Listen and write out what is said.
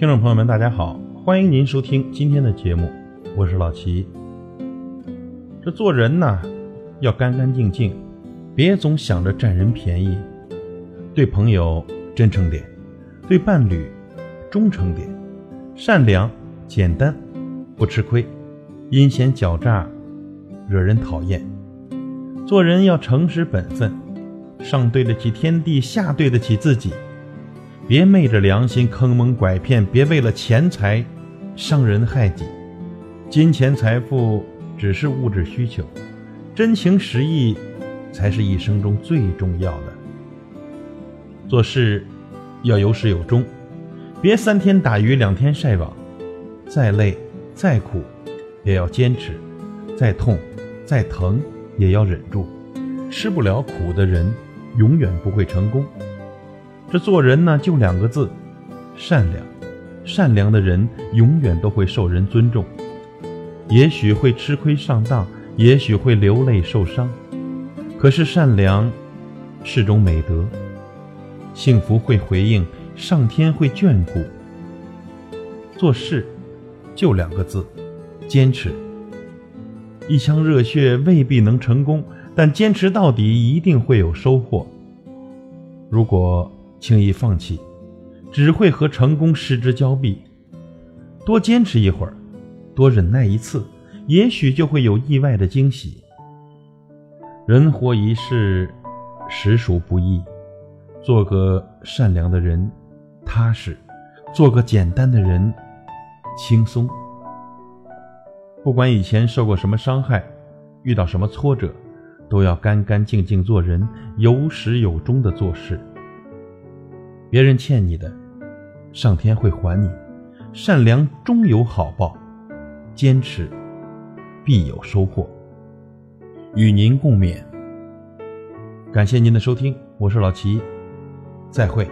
听众朋友们，大家好，欢迎您收听今天的节目，我是老齐。这做人呐，要干干净净，别总想着占人便宜。对朋友真诚点，对伴侣忠诚点，善良简单，不吃亏，阴险狡诈，惹人讨厌。做人要诚实本分，上对得起天地，下对得起自己。别昧着良心坑蒙拐骗，别为了钱财伤人害己。金钱财富只是物质需求，真情实意才是一生中最重要的。做事要有始有终，别三天打鱼两天晒网。再累再苦也要坚持，再痛再疼也要忍住。吃不了苦的人，永远不会成功。这做人呢，就两个字：善良。善良的人永远都会受人尊重，也许会吃亏上当，也许会流泪受伤，可是善良是种美德。幸福会回应，上天会眷顾。做事就两个字：坚持。一腔热血未必能成功，但坚持到底一定会有收获。如果轻易放弃，只会和成功失之交臂。多坚持一会儿，多忍耐一次，也许就会有意外的惊喜。人活一世，实属不易。做个善良的人，踏实；做个简单的人，轻松。不管以前受过什么伤害，遇到什么挫折，都要干干净净做人，有始有终的做事。别人欠你的，上天会还你；善良终有好报，坚持必有收获。与您共勉。感谢您的收听，我是老齐，再会。